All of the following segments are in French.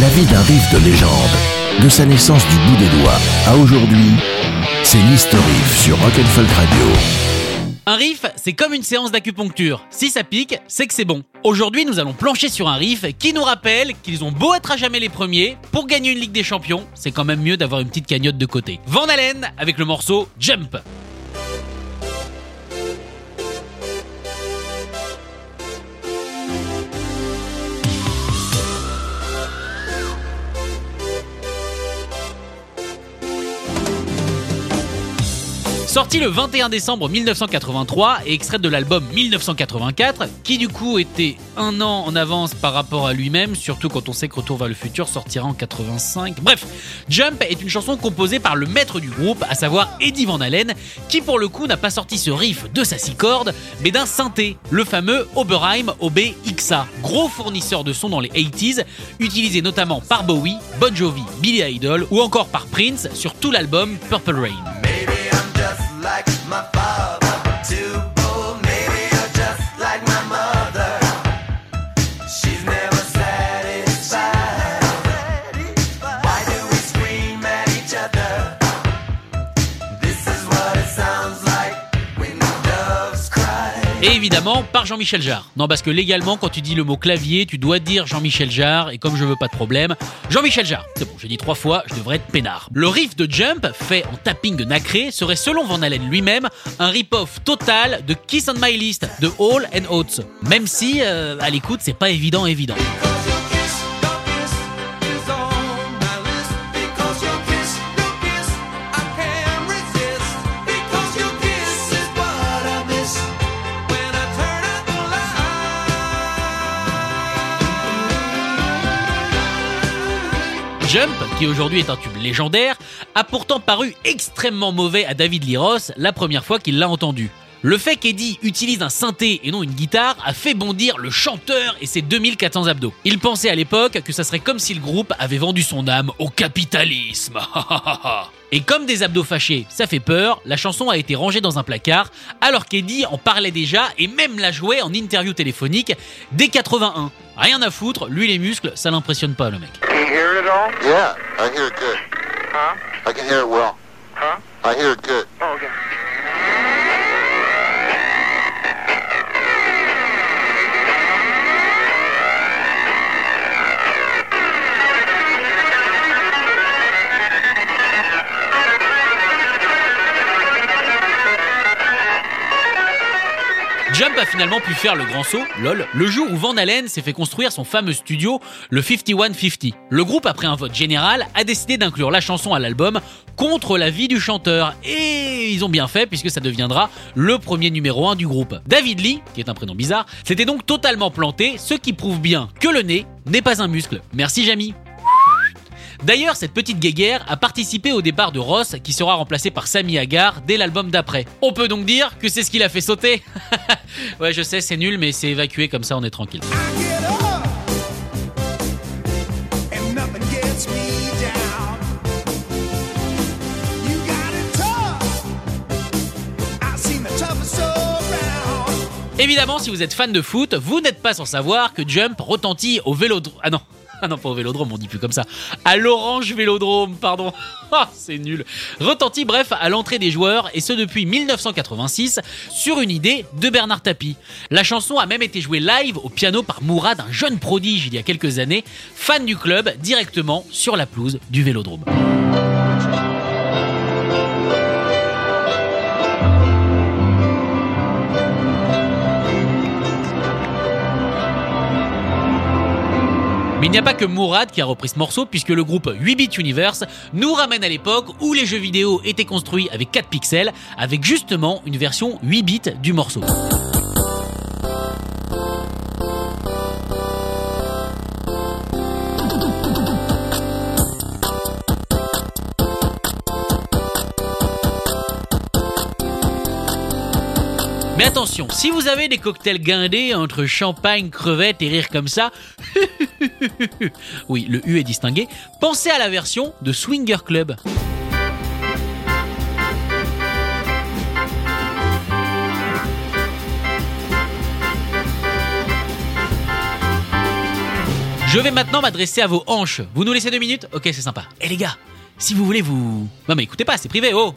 La vie d'un riff de légende, de sa naissance du bout des doigts à aujourd'hui, c'est l'History Riff sur Rock'n'Folk Radio. Un riff, c'est comme une séance d'acupuncture. Si ça pique, c'est que c'est bon. Aujourd'hui, nous allons plancher sur un riff qui nous rappelle qu'ils ont beau être à jamais les premiers, pour gagner une Ligue des Champions, c'est quand même mieux d'avoir une petite cagnotte de côté. Van Halen avec le morceau Jump. Sorti le 21 décembre 1983 et extrait de l'album 1984, qui du coup était un an en avance par rapport à lui-même, surtout quand on sait que Retour vers le futur sortira en 85. Bref, Jump est une chanson composée par le maître du groupe, à savoir Eddie Van Halen, qui pour le coup n'a pas sorti ce riff de sa six cordes, mais d'un synthé, le fameux Oberheim OB-XA, gros fournisseur de son dans les 80s, utilisé notamment par Bowie, Bon Jovi, Billy Idol ou encore par Prince sur tout l'album Purple Rain. Et évidemment, par Jean-Michel Jarre. Non, parce que légalement, quand tu dis le mot clavier, tu dois dire Jean-Michel Jarre, et comme je veux pas de problème, Jean-Michel Jarre. C'est bon, j'ai dit trois fois, je devrais être peinard. Le riff de Jump, fait en tapping nacré, serait selon Van Halen lui-même, un rip-off total de Kiss on My List, de Hall and Oates. Même si, euh, à l'écoute, c'est pas évident, évident. Jump, qui aujourd'hui est un tube légendaire, a pourtant paru extrêmement mauvais à David Roth la première fois qu'il l'a entendu. Le fait qu'Eddie utilise un synthé et non une guitare a fait bondir le chanteur et ses 2400 abdos. Il pensait à l'époque que ça serait comme si le groupe avait vendu son âme au capitalisme. et comme des abdos fâchés, ça fait peur, la chanson a été rangée dans un placard alors qu'Eddie en parlait déjà et même la jouait en interview téléphonique dès 81. Rien à foutre, lui les muscles, ça l'impressionne pas le mec. hear it at all? Yeah, I hear it good. Huh? I can hear it well. Huh? I hear it good. Oh, okay. Jump a finalement pu faire le grand saut, lol, le jour où Van Halen s'est fait construire son fameux studio, le 5150. Le groupe, après un vote général, a décidé d'inclure la chanson à l'album contre l'avis du chanteur. Et ils ont bien fait puisque ça deviendra le premier numéro 1 du groupe. David Lee, qui est un prénom bizarre, s'était donc totalement planté, ce qui prouve bien que le nez n'est pas un muscle. Merci Jamie. D'ailleurs, cette petite guéguerre a participé au départ de Ross, qui sera remplacé par Sammy Hagar dès l'album d'après. On peut donc dire que c'est ce qui l'a fait sauter Ouais, je sais, c'est nul, mais c'est évacué comme ça, on est tranquille. Évidemment, si vous êtes fan de foot, vous n'êtes pas sans savoir que Jump retentit au vélodrome. Ah non, ah non, pas au vélodrome, on dit plus comme ça. À l'Orange Vélodrome, pardon. Ah, c'est nul. Retentit, bref, à l'entrée des joueurs, et ce depuis 1986, sur une idée de Bernard Tapie. La chanson a même été jouée live au piano par Mourad, un jeune prodige il y a quelques années, fan du club, directement sur la pelouse du vélodrome. Mais il n'y a pas que Mourad qui a repris ce morceau, puisque le groupe 8-Bit Universe nous ramène à l'époque où les jeux vidéo étaient construits avec 4 pixels, avec justement une version 8 bits du morceau. Attention, si vous avez des cocktails guindés entre champagne, crevettes et rire comme ça, oui, le U est distingué, pensez à la version de Swinger Club. Je vais maintenant m'adresser à vos hanches. Vous nous laissez deux minutes? Ok, c'est sympa. Et les gars, si vous voulez vous... Non mais écoutez pas, c'est privé, oh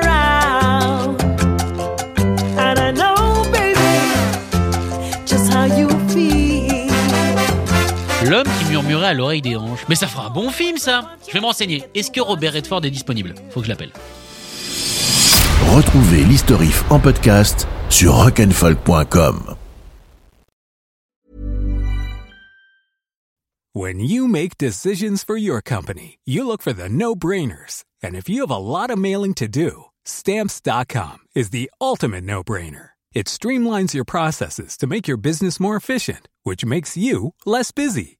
à l'oreille des hanches. Mais ça fera un bon film ça Je vais me renseigner. Est-ce que Robert Redford est disponible? Faut que je l'appelle. Retrouvez l'historif en podcast sur rock'n'folk.com. When you make decisions for your company, you look for the no-brainers. And if you have a lot of mailing to do, stamps.com is the ultimate no-brainer. It streamlines your processes to make your business more efficient, which makes you less busy.